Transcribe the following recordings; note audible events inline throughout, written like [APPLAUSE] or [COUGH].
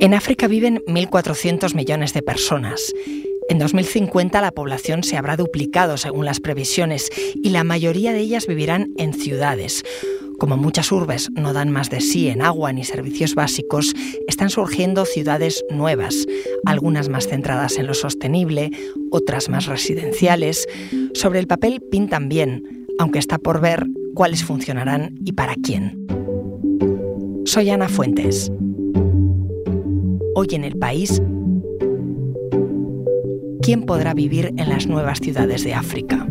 En África viven 1.400 millones de personas. En 2050 la población se habrá duplicado según las previsiones y la mayoría de ellas vivirán en ciudades. Como muchas urbes no dan más de sí en agua ni servicios básicos, están surgiendo ciudades nuevas, algunas más centradas en lo sostenible, otras más residenciales. Sobre el papel pintan bien, aunque está por ver cuáles funcionarán y para quién. Soy Ana Fuentes. Hoy en el país, ¿quién podrá vivir en las nuevas ciudades de África?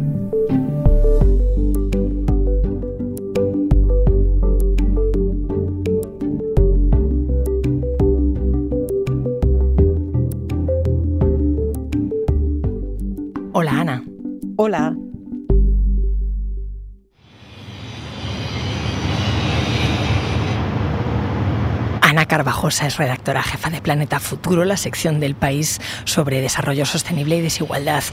Hola Ana. Hola. Carvajosa es redactora jefa de Planeta Futuro, la sección del país sobre desarrollo sostenible y desigualdad.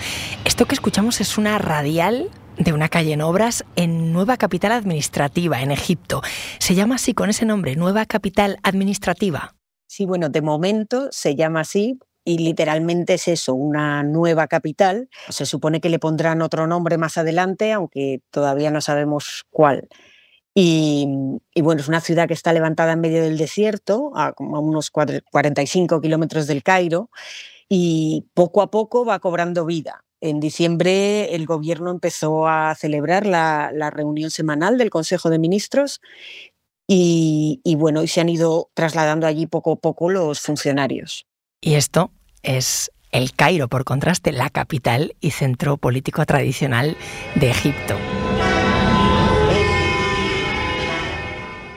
Esto que escuchamos es una radial de una calle en obras en Nueva Capital Administrativa, en Egipto. Se llama así con ese nombre, Nueva Capital Administrativa. Sí, bueno, de momento se llama así y literalmente es eso, una nueva capital. Se supone que le pondrán otro nombre más adelante, aunque todavía no sabemos cuál. Y, bueno, es una ciudad que está levantada en medio del desierto, a como unos 45 kilómetros del Cairo, y poco a poco va cobrando vida. En diciembre el gobierno empezó a celebrar la, reunión semanal del Consejo de Ministros y, y bueno, y se han ido trasladando allí poco a poco los funcionarios. Y esto es el Cairo, por contraste, la capital y centro político tradicional de Egipto.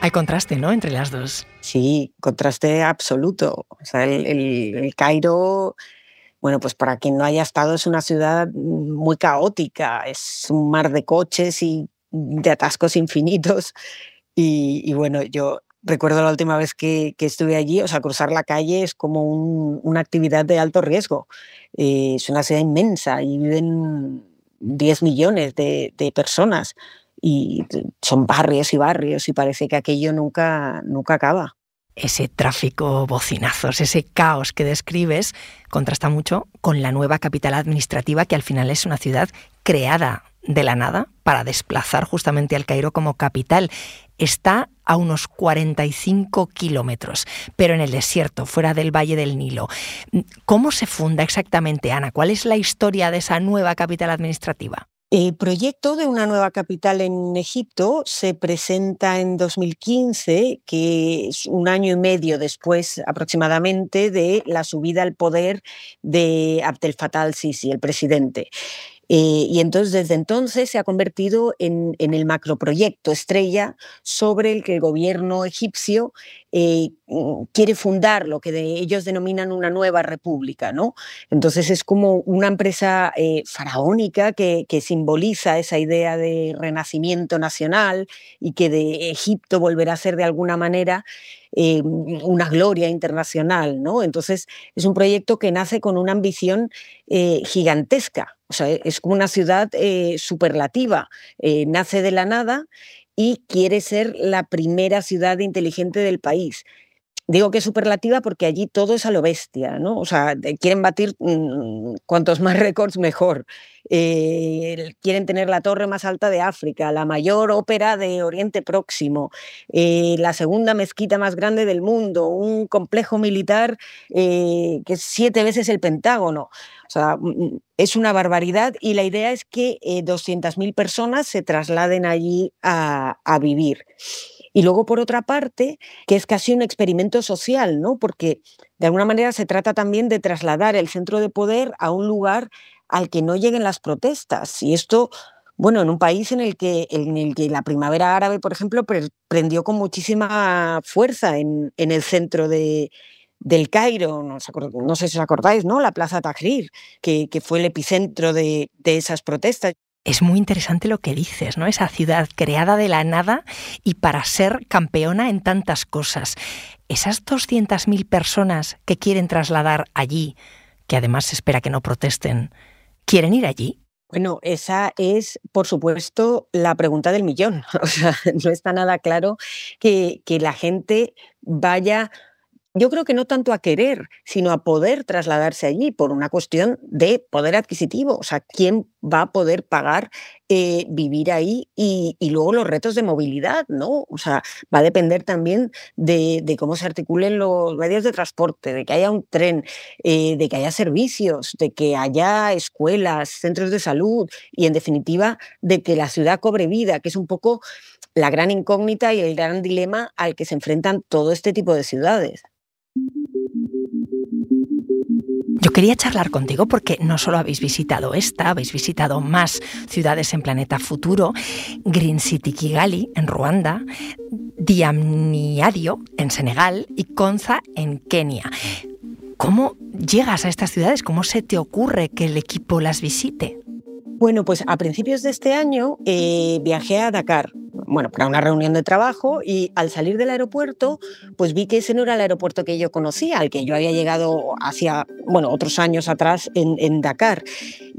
Hay contraste, ¿no? Entre las dos. Sí, contraste absoluto. O sea, el, Cairo, bueno, pues para quien no haya estado, es una ciudad muy caótica. Es un mar de coches y de atascos infinitos. Y, bueno, yo recuerdo la última vez que, estuve allí, o sea, cruzar la calle es como una actividad de alto riesgo. Eh, es una ciudad inmensa y viven 10 millones de, de personas y son barrios y barrios y parece que aquello nunca, nunca acaba. Ese tráfico, bocinazos, ese caos que describes contrasta mucho con la nueva capital administrativa que al final es una ciudad creada de la nada para desplazar justamente al Cairo como capital. Está a unos 45 kilómetros, pero en el desierto, fuera del Valle del Nilo. ¿Cómo se funda exactamente, Ana? ¿Cuál es la historia de esa nueva capital administrativa? El proyecto de una nueva capital en Egipto se presenta en 2015, que es un año y medio después aproximadamente de la subida al poder de Abdel Fattah al-Sisi, el presidente. Eh, y entonces, desde entonces, se ha convertido en, el macroproyecto estrella sobre el que el gobierno egipcio eh, mm, quiere fundar lo que ellos denominan una nueva república. ¿no? Entonces, es como una empresa eh, faraónica que, simboliza esa idea de renacimiento nacional y que de Egipto volverá a ser de alguna manera una gloria internacional. ¿no? Entonces, es un proyecto que nace con una ambición gigantesca o sea, es como una ciudad eh, superlativa, eh, nace de la nada y quiere ser la primera ciudad inteligente del país. Digo que es superlativa porque allí todo es a lo bestia, ¿no? O sea, quieren batir mm, cuantos más [LAUGHS] récords mejor. Eh, quieren tener la torre más alta de África, la mayor ópera de Oriente Próximo, eh, la segunda mezquita más grande del mundo, un complejo militar eh, que es siete veces el Pentágono. O sea, mm, mm, es una barbaridad y la idea es que 200.000 personas se trasladen allí a, a vivir. Y luego, por otra parte, que es casi un experimento social, ¿no? Porque de alguna manera se trata también de trasladar el centro de poder a un lugar al que no lleguen las protestas. Y esto, bueno, en un país en el que, en el que la primavera árabe, por ejemplo, prendió con muchísima fuerza en, el centro de, del Cairo, no, sé si os acordáis, ¿no? La Plaza Tahrir, que, que fue el epicentro de, de esas protestas. Es muy interesante lo que dices, ¿no? Esa ciudad creada de la nada y para ser campeona en tantas cosas. Esas 200.000 personas que quieren trasladar allí, que además se espera que no protesten, ¿quieren ir allí? Bueno, esa es, por supuesto, la pregunta del millón. [LAUGHS] O sea, no está nada claro que, que la gente vaya yo creo que no tanto a querer, sino a poder trasladarse allí por una cuestión de poder adquisitivo. O sea, ¿quién va a poder pagar eh, vivir ahí? Y, luego los retos de movilidad, ¿no? O sea, va a depender también de, cómo se articulen los medios de transporte, de que haya un tren, eh, de que haya servicios, de que haya escuelas, centros de salud y, en definitiva, de que la ciudad cobre vida, que es un poco la gran incógnita y el gran dilema al que se enfrentan todo este tipo de ciudades. Yo quería charlar contigo porque no solo habéis visitado esta, habéis visitado más ciudades en Planeta Futuro, Green City Kigali en Ruanda, Diamniadio en Senegal y Konza en Kenia. ¿Cómo llegas a estas ciudades? ¿Cómo se te ocurre que el equipo las visite? Bueno, pues a principios de este año eh, viajé a Dakar, bueno, para una reunión de trabajo y al salir del aeropuerto, pues vi que ese no era el aeropuerto que yo conocía, al que yo había llegado hacia, bueno, otros años atrás en, Dakar.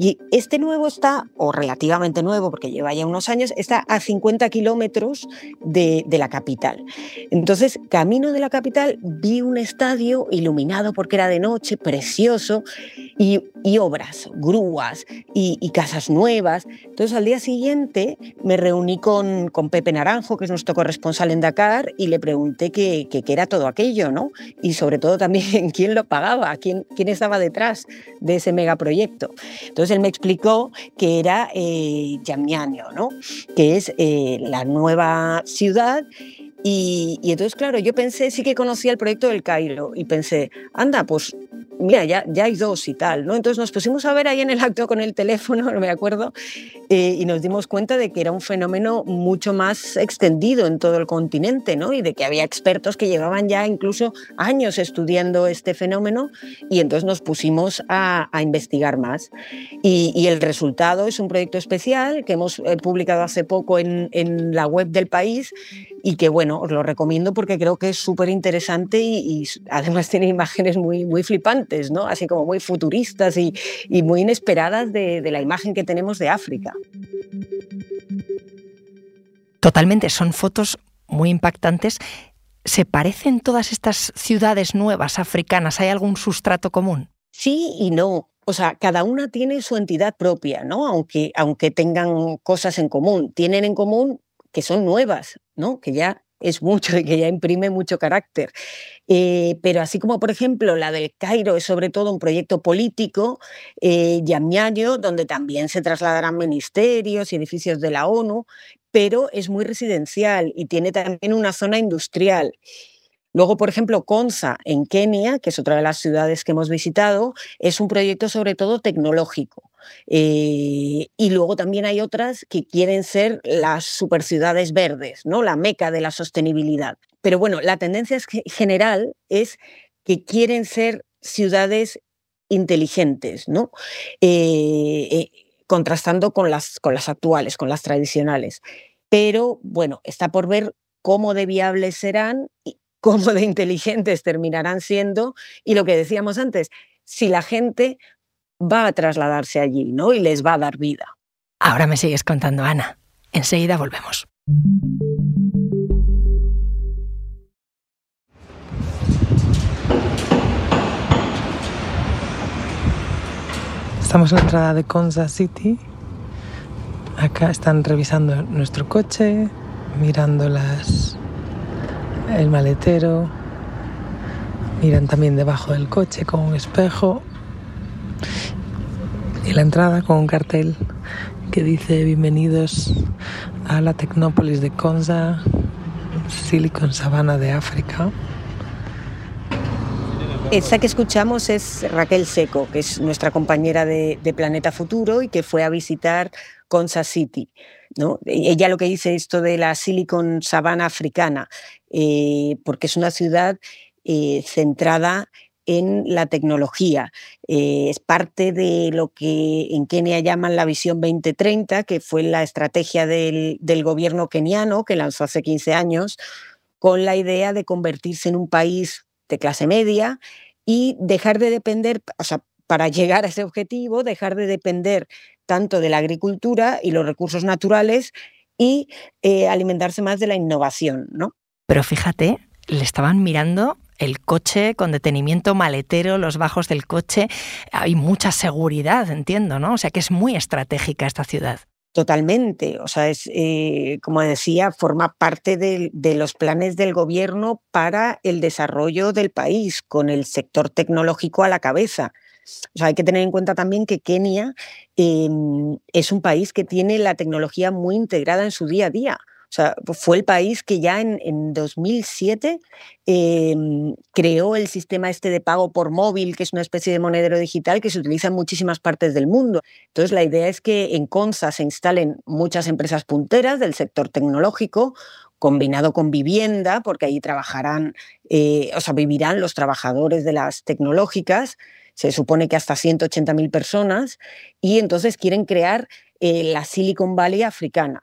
Y este nuevo está, o relativamente nuevo, porque lleva ya unos años, está a 50 kilómetros de, la capital. Entonces, camino de la capital, vi un estadio iluminado porque era de noche, precioso, y, obras, grúas y, casas nuevas. Entonces, al día siguiente me reuní con, con Pepe Naranjo, que es nuestro corresponsal en Dakar, y le pregunté qué, era todo aquello, ¿no? Y sobre todo también [LAUGHS] quién lo pagaba, quién, quién estaba detrás de ese megaproyecto. Entonces él me explicó que era eh, ¿no? Que es eh, la nueva ciudad y, y, entonces, claro, yo pensé, sí que conocía el proyecto del Cairo y pensé, anda, pues mira, ya, ya hay dos y tal, ¿no? Entonces nos pusimos a ver ahí en el acto con el teléfono, [LAUGHS] no me acuerdo, eh, y nos dimos cuenta de que era un fenómeno mucho más extendido en todo el continente, ¿no? Y de que había expertos que llevaban ya incluso años estudiando este fenómeno y entonces nos pusimos a, investigar más. Y, el resultado es un proyecto especial que hemos eh, publicado hace poco en, en la web del país y que, bueno, os lo recomiendo porque creo que es súper interesante y, además tiene imágenes muy, muy flipantes, ¿no? Así como muy futuristas y, muy inesperadas de, de la imagen que tenemos de África. Totalmente, son fotos muy impactantes. ¿Se parecen todas estas ciudades nuevas africanas? ¿Hay algún sustrato común? Sí y no. O sea, cada una tiene su entidad propia, ¿no? Aunque, aunque tengan cosas en común. Tienen en común que son nuevas, ¿no? Que ya es mucho y que ya imprime mucho carácter. Eh, pero así como, por ejemplo, la del Cairo es sobre todo un proyecto político, eh, donde también se trasladarán ministerios y edificios de la ONU, pero es muy residencial y tiene también una zona industrial. Luego, por ejemplo, Konza en Kenia, que es otra de las ciudades que hemos visitado, es un proyecto sobre todo tecnológico. Eh, y luego también hay otras que quieren ser las superciudades verdes, ¿no? la meca de la sostenibilidad. Pero bueno, la tendencia general es que quieren ser ciudades inteligentes, ¿no? Eh, eh, contrastando con las, con las actuales, con las tradicionales. Pero bueno, está por ver cómo de viables serán cómo de inteligentes terminarán siendo. Y lo que decíamos antes, si la gente va a trasladarse allí, ¿no? Y les va a dar vida. Ahora me sigues contando, Ana. Enseguida volvemos. Estamos en la entrada de Konza City. Acá están revisando nuestro coche, mirando las, el maletero, miran también debajo del coche con un espejo y la entrada con un cartel que dice bienvenidos a la Tecnópolis de Konza, Silicon Sabana de África. Esta que escuchamos es Raquel Seco, que es nuestra compañera de, Planeta Futuro y que fue a visitar Konza City. ¿no? Ella lo que dice esto de la Silicon Sabana africana, eh, porque es una ciudad eh, centrada en la tecnología. Eh, es parte de lo que en Kenia llaman la Visión 2030, que fue la estrategia del, gobierno keniano que lanzó hace 15 años con la idea de convertirse en un país de clase media y dejar de depender, o sea, para llegar a ese objetivo, dejar de depender tanto de la agricultura y los recursos naturales y eh, alimentarse más de la innovación, ¿no? Pero fíjate, le estaban mirando el coche con detenimiento maletero, los bajos del coche. Hay mucha seguridad, entiendo, ¿no? O sea que es muy estratégica esta ciudad. Totalmente, o sea, es, eh, como decía, forma parte de, los planes del gobierno para el desarrollo del país, con el sector tecnológico a la cabeza. O sea, hay que tener en cuenta también que Kenia em, es un país que tiene la tecnología muy integrada en su día a día. Sea, fue el país que ya en, 2007 em, creó el sistema este de pago por móvil, que es una especie de monedero digital que se utiliza en muchísimas partes del mundo. Entonces, la idea es que en CONSA se instalen muchas empresas punteras del sector tecnológico, combinado con vivienda, porque allí trabajarán, eh, o sea, vivirán los trabajadores de las tecnológicas, se supone que hasta 180.000 personas, y entonces quieren crear eh, la Silicon Valley africana.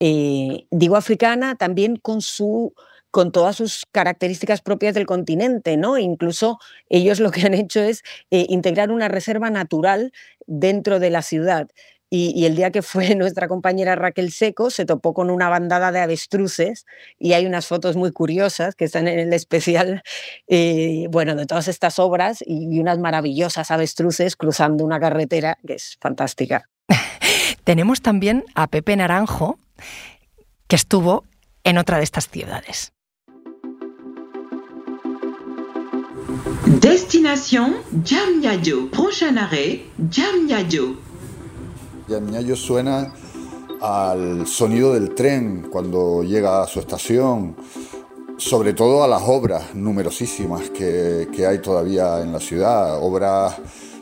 Eh, digo africana también con su con todas sus características propias del continente, ¿no? Incluso ellos lo que han hecho es eh, integrar una reserva natural dentro de la ciudad. Y, el día que fue [LAUGHS] nuestra compañera Raquel Seco, se topó con una bandada de avestruces y hay unas fotos muy curiosas que están en el especial, eh, bueno, de todas estas obras y unas maravillosas avestruces cruzando una carretera que es fantástica. [LAUGHS] Tenemos también a Pepe Naranjo, que estuvo en otra de estas ciudades. Destinación Jamñayo. Prochain arrêt, Jamñayo. Jamñayo suena al sonido del tren cuando llega a su estación, sobre todo a las obras numerosísimas que, que hay todavía en la ciudad, obras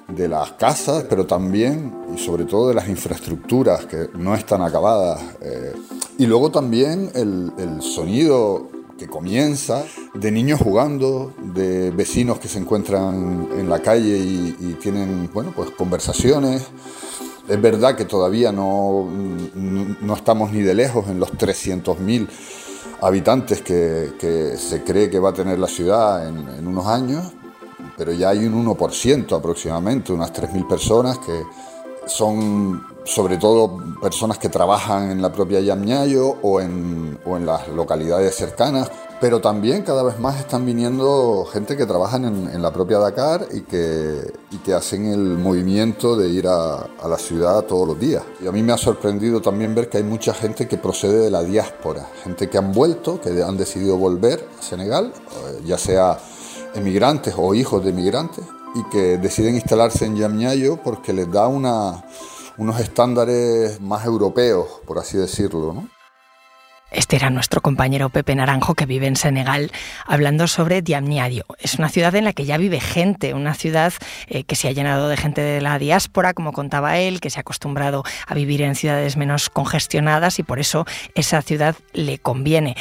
de las casas, pero también y sobre todo de las infraestructuras que no están acabadas. Eh, y luego también el, sonido que comienza de niños jugando, de vecinos que se encuentran en la calle y, tienen bueno, pues conversaciones. Es verdad que todavía no, no estamos ni de lejos en los 300.000 habitantes que, se cree que va a tener la ciudad en unos años, pero ya hay un 1% aproximadamente, unas 3.000 personas que son sobre todo personas que trabajan en la propia Yamñayo o en, o en las localidades cercanas, pero también cada vez más están viniendo gente que trabajan en, la propia Dakar y que, y que, hacen el movimiento de ir a, a, la ciudad todos los días. Y a mí me ha sorprendido también ver que hay mucha gente que procede de la diáspora, gente que han vuelto, que han decidido volver a Senegal, eh, ya sea emigrantes o hijos de emigrantes y que deciden instalarse en Yamñayo porque les da unos estándares más europeos, por así decirlo. Este era nuestro compañero Pepe Naranjo que vive en Senegal hablando sobre Diamniadio. Es una ciudad en la que ya vive gente, una ciudad eh, que se ha llenado de gente de la diáspora, como contaba él, que se ha acostumbrado a vivir en ciudades menos congestionadas y por eso esa ciudad le conviene.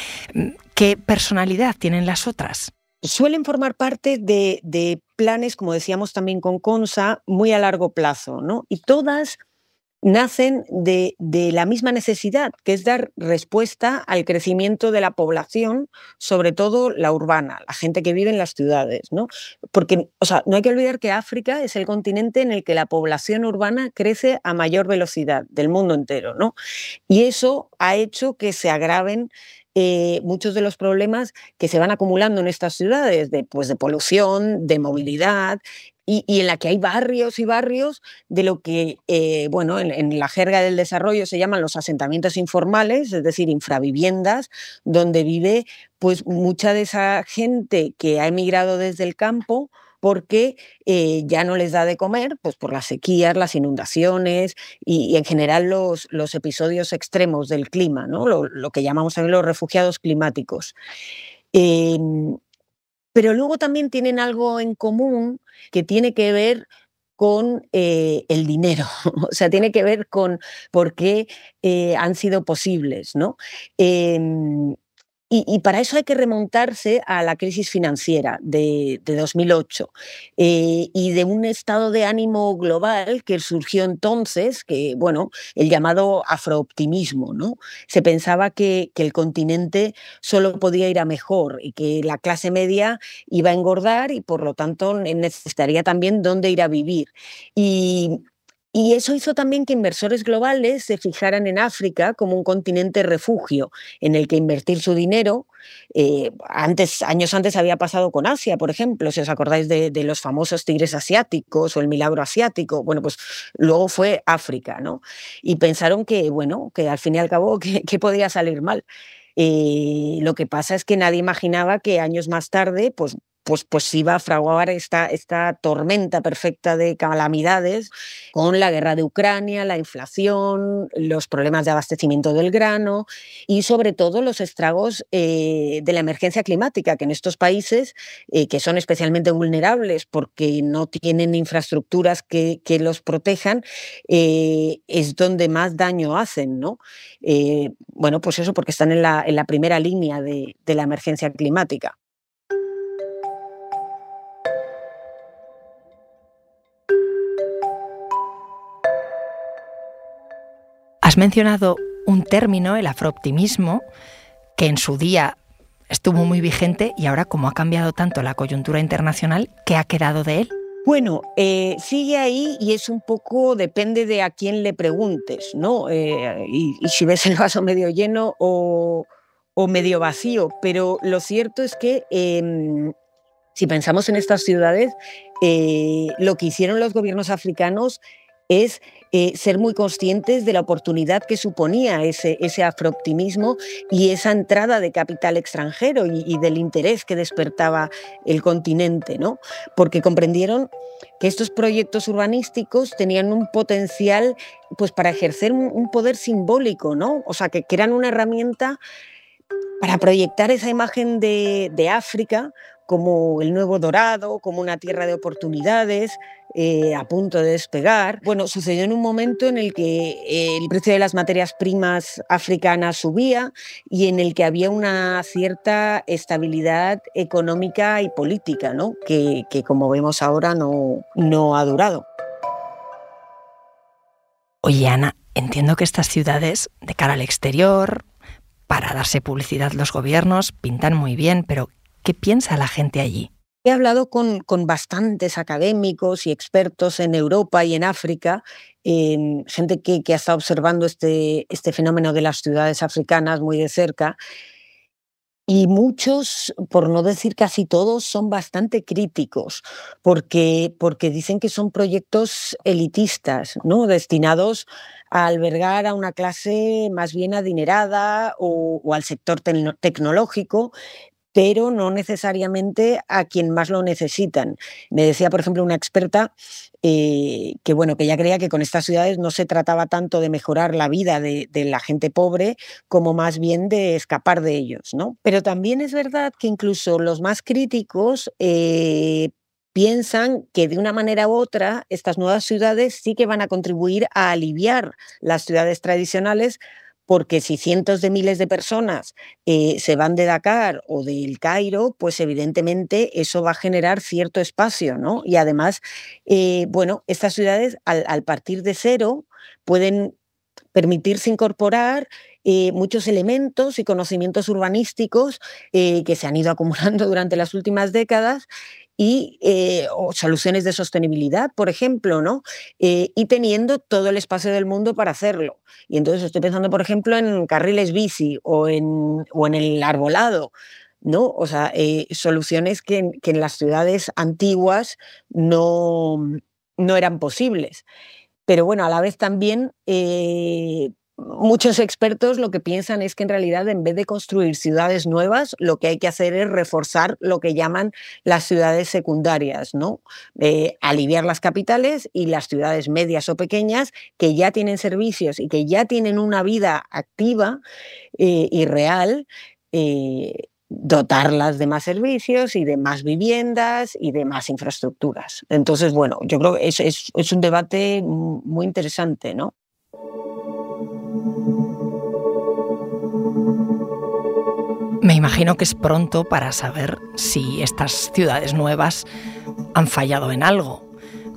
¿Qué personalidad tienen las otras? Suelen formar parte de, planes, como decíamos también con CONSA, muy a largo plazo, ¿no? Y todas nacen de, la misma necesidad, que es dar respuesta al crecimiento de la población, sobre todo la urbana, la gente que vive en las ciudades, ¿no? Porque, o sea, no hay que olvidar que África es el continente en el que la población urbana crece a mayor velocidad del mundo entero, ¿no? Y eso ha hecho que se agraven eh, muchos de los problemas que se van acumulando en estas ciudades, de, pues, de polución, de movilidad, y, en la que hay barrios y barrios de lo que, eh, bueno, en, la jerga del desarrollo se llaman los asentamientos informales, es decir, infraviviendas, donde vive pues mucha de esa gente que ha emigrado desde el campo porque eh, ya no les da de comer, pues por las sequías, las inundaciones y, en general los, los, episodios extremos del clima, ¿no? lo, que llamamos también los refugiados climáticos. Em, pero luego también tienen algo en común que tiene que ver con eh, el dinero, [LAUGHS] o sea, tiene que ver con por qué eh, han sido posibles, ¿no? Em, y, para eso hay que remontarse a la crisis financiera de, 2008 eh, y de un estado de ánimo global que surgió entonces, que, bueno, el llamado afrooptimismo, ¿no? Se pensaba que, que, el continente solo podía ir a mejor y que la clase media iba a engordar y por lo tanto necesitaría también dónde ir a vivir. Y Y eso hizo también que inversores globales se fijaran en África como un continente refugio en el que invertir su dinero. Eh, antes, años antes había pasado con Asia, por ejemplo, si os acordáis de, los famosos tigres asiáticos o el milagro asiático. Bueno, pues luego fue África, ¿no? Y pensaron que, bueno, que al fin y al cabo, [LAUGHS] que, podía salir mal. Eh, lo que pasa es que nadie imaginaba que años más tarde, pues pues, pues iba a fraguar esta, esta tormenta perfecta de calamidades con la guerra de Ucrania, la inflación, los problemas de abastecimiento del grano y sobre todo los estragos eh, de la emergencia climática, que en estos países, eh, que son especialmente vulnerables porque no tienen infraestructuras que, los protejan, eh, es donde más daño hacen. ¿no? bueno, pues eso porque están en la, en la primera línea de la emergencia climática. Has mencionado un término, el afrooptimismo, que en su día estuvo muy vigente y ahora como ha cambiado tanto la coyuntura internacional, ¿qué ha quedado de él? Bueno, eh, sigue ahí y es un poco, depende de a quién le preguntes, ¿no? Eh, y, si ves el vaso medio lleno o, medio vacío, pero lo cierto es que em, si pensamos en estas ciudades, eh, lo que hicieron los gobiernos africanos es eh, ser muy conscientes de la oportunidad que suponía ese, ese afrooptimismo y esa entrada de capital extranjero y, del interés que despertaba el continente, ¿no? Porque comprendieron que estos proyectos urbanísticos tenían un potencial pues, para ejercer un, poder simbólico, ¿no? O sea, que, eran una herramienta para proyectar esa imagen de, de África como el nuevo dorado, como una tierra de oportunidades, eh, a punto de despegar. Bueno, sucedió en un momento en el que el precio de las materias primas africanas subía y en el que había una cierta estabilidad económica y política, ¿no? que, como vemos ahora no, no ha durado. Oye, Ana, entiendo que estas ciudades, de cara al exterior, para darse publicidad los gobiernos, pintan muy bien, pero ¿Qué piensa la gente allí? He hablado con, bastantes académicos y expertos en Europa y en África, gente que, ha estado observando este, este fenómeno de las ciudades africanas muy de cerca. Y muchos, por no decir casi todos, son bastante críticos, porque, porque dicen que son proyectos elitistas, ¿no? destinados a albergar a una clase más bien adinerada o al sector tecnológico, pero no necesariamente a quien más lo necesitan. Me decía, por ejemplo, una experta eh, que bueno, que ella creía que con estas ciudades no se trataba tanto de mejorar la vida de, la gente pobre, como más bien de escapar de ellos, ¿no? Pero también es verdad que incluso los más críticos eh, piensan que de una manera u otra estas nuevas ciudades sí que van a contribuir a aliviar las ciudades tradicionales porque si cientos de miles de personas eh, se van de Dakar o del Cairo, pues evidentemente eso va a generar cierto espacio, ¿no? Y además, eh, bueno, estas ciudades al, partir de cero pueden permitirse incorporar eh, muchos elementos y conocimientos urbanísticos que se han ido acumulando [LAUGHS] durante las últimas décadas y eh, soluciones de sostenibilidad, por ejemplo, ¿no? Eh, y teniendo todo el espacio del mundo para hacerlo. Y entonces estoy pensando, por ejemplo, en carriles bici o en, o en el arbolado. ¿no? O sea, eh, soluciones que, que, en las ciudades antiguas no, no eran posibles. Pero bueno, a la vez también muchos expertos lo que piensan es que en realidad en vez de construir ciudades nuevas, lo que hay que hacer es reforzar lo que llaman las ciudades secundarias, ¿no? Eh, aliviar las capitales y las ciudades medias o pequeñas que ya tienen servicios y que ya tienen una vida activa eh, y real. Eh, dotarlas de más servicios y de más viviendas y de más infraestructuras. Entonces, bueno, yo creo que es, es un debate muy interesante, ¿no? Imagino que es pronto para saber si estas ciudades nuevas han fallado en algo.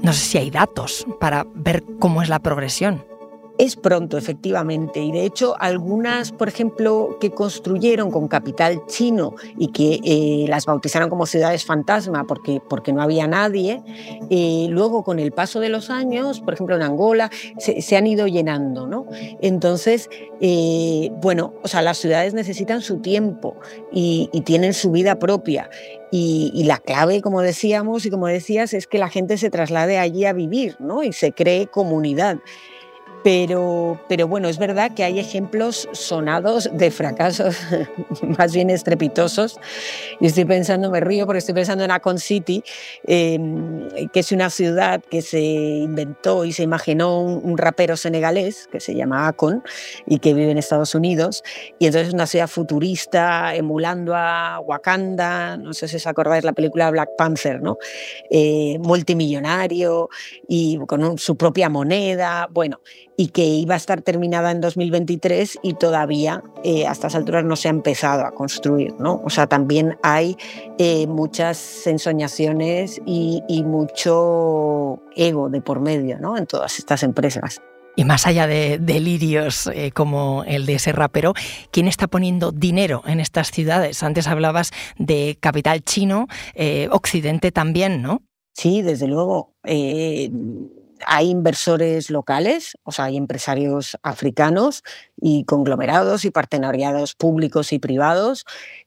No sé si hay datos para ver cómo es la progresión. Es pronto, efectivamente, y de hecho algunas, por ejemplo, que construyeron con capital chino y que eh, las bautizaron como ciudades fantasma porque, porque no había nadie, eh, luego con el paso de los años, por ejemplo en Angola, se, han ido llenando, ¿no? Entonces, eh, bueno, o sea, las ciudades necesitan su tiempo y, tienen su vida propia. Y, y, la clave, como decíamos y como decías, es que la gente se traslade allí a vivir ¿no? y se cree comunidad. Pero, pero bueno, es verdad que hay ejemplos sonados de fracasos [LAUGHS] más bien estrepitosos. Y estoy pensando, me río porque estoy pensando en Akon City, em, que es una ciudad que se inventó y se imaginó un, rapero senegalés que se llama Akon y que vive en Estados Unidos. Y entonces es una ciudad futurista, emulando a Wakanda, no sé si os acordáis la película Black Panther, ¿no? Eh, multimillonario y con su propia moneda. Bueno, y que iba a estar terminada en 2023 y todavía eh, a estas alturas no se ha empezado a construir. ¿no? O sea, también hay eh, muchas ensoñaciones y, mucho ego de por medio ¿no? en todas estas empresas. Y más allá de delirios eh, como el de ese rapero, ¿quién está poniendo dinero en estas ciudades? Antes hablabas de capital chino, Occidente también, ¿no? Sí, desde luego hay inversores locales, o sea, hay empresarios africanos y conglomerados y partenariados públicos y privados,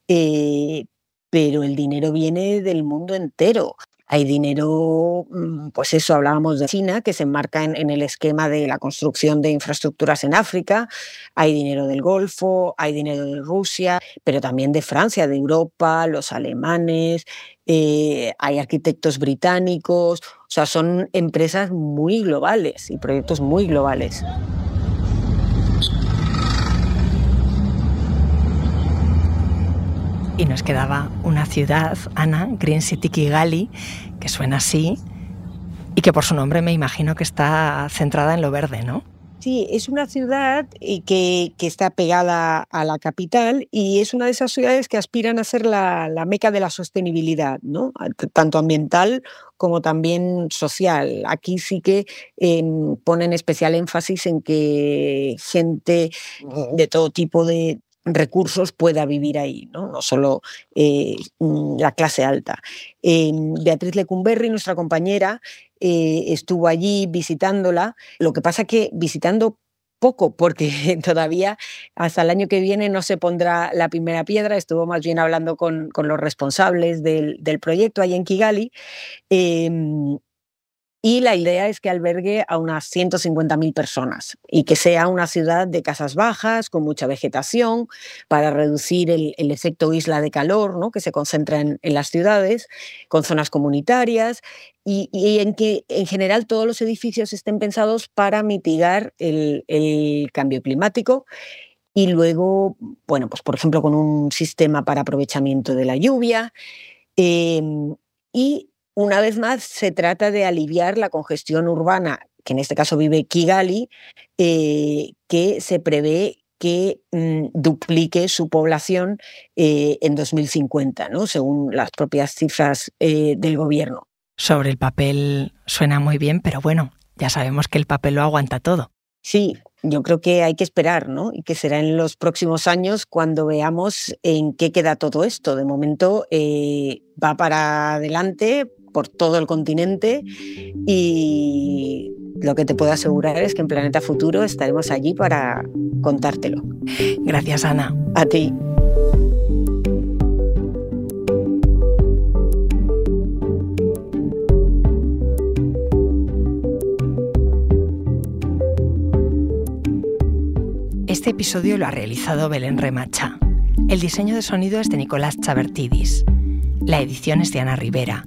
eh, pero el dinero viene del mundo entero. Hay dinero, mm, pues eso, hablábamos de China, que se enmarca en, el esquema de la construcción de infraestructuras en África, hay dinero del Golfo, hay dinero de Rusia, pero también de Francia, de Europa, los alemanes, eh, hay arquitectos británicos, o sea, son empresas muy globales y proyectos muy globales. Y nos quedaba una ciudad, Ana, Green City Kigali, que suena así y que por su nombre me imagino que está centrada en lo verde, ¿no? Sí, es una ciudad que, que, está pegada a la capital y es una de esas ciudades que aspiran a ser la, la meca de la sostenibilidad, ¿no? tanto ambiental como también social. Aquí sí que em, ponen especial énfasis en que gente de todo tipo de, recursos pueda vivir ahí, no, solo eh, mm, la clase alta. Beatriz Lecumberri, nuestra compañera, eh, estuvo allí visitándola. Lo que pasa que visitando poco, porque [LAUGHS] todavía hasta el año que viene no se pondrá la primera piedra. Estuvo más bien hablando con, con los responsables del, del, proyecto ahí en Kigali. Em, y la idea es que albergue a unas 150.000 personas y que sea una ciudad de casas bajas, con mucha vegetación, para reducir el, efecto isla de calor ¿no? que se concentra en, las ciudades, con zonas comunitarias y, en que en general todos los edificios estén pensados para mitigar el, cambio climático y luego, bueno, pues por ejemplo con un sistema para aprovechamiento de la lluvia em, y una vez más, se trata de aliviar la congestión urbana, que en este caso vive Kigali, eh, que se prevé que mm, duplique su población eh, en 2050, ¿no? según las propias cifras eh, del gobierno. Sobre el papel suena muy bien, pero bueno, ya sabemos que el papel lo aguanta todo. Sí, yo creo que hay que esperar, ¿no? Y que será en los próximos años cuando veamos en qué queda todo esto. De momento va para adelante, por todo el continente y lo que te puedo asegurar es que en Planeta Futuro estaremos allí para contártelo. Gracias, Ana. A ti. Este episodio lo ha realizado Belén Remacha. El diseño de sonido es de Nicolás Chabertidis. La edición es de Ana Rivera